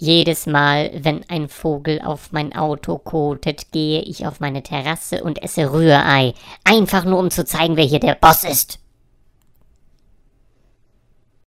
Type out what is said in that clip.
Jedes Mal, wenn ein Vogel auf mein Auto kotet, gehe ich auf meine Terrasse und esse Rührei. Einfach nur, um zu zeigen, wer hier der Boss ist.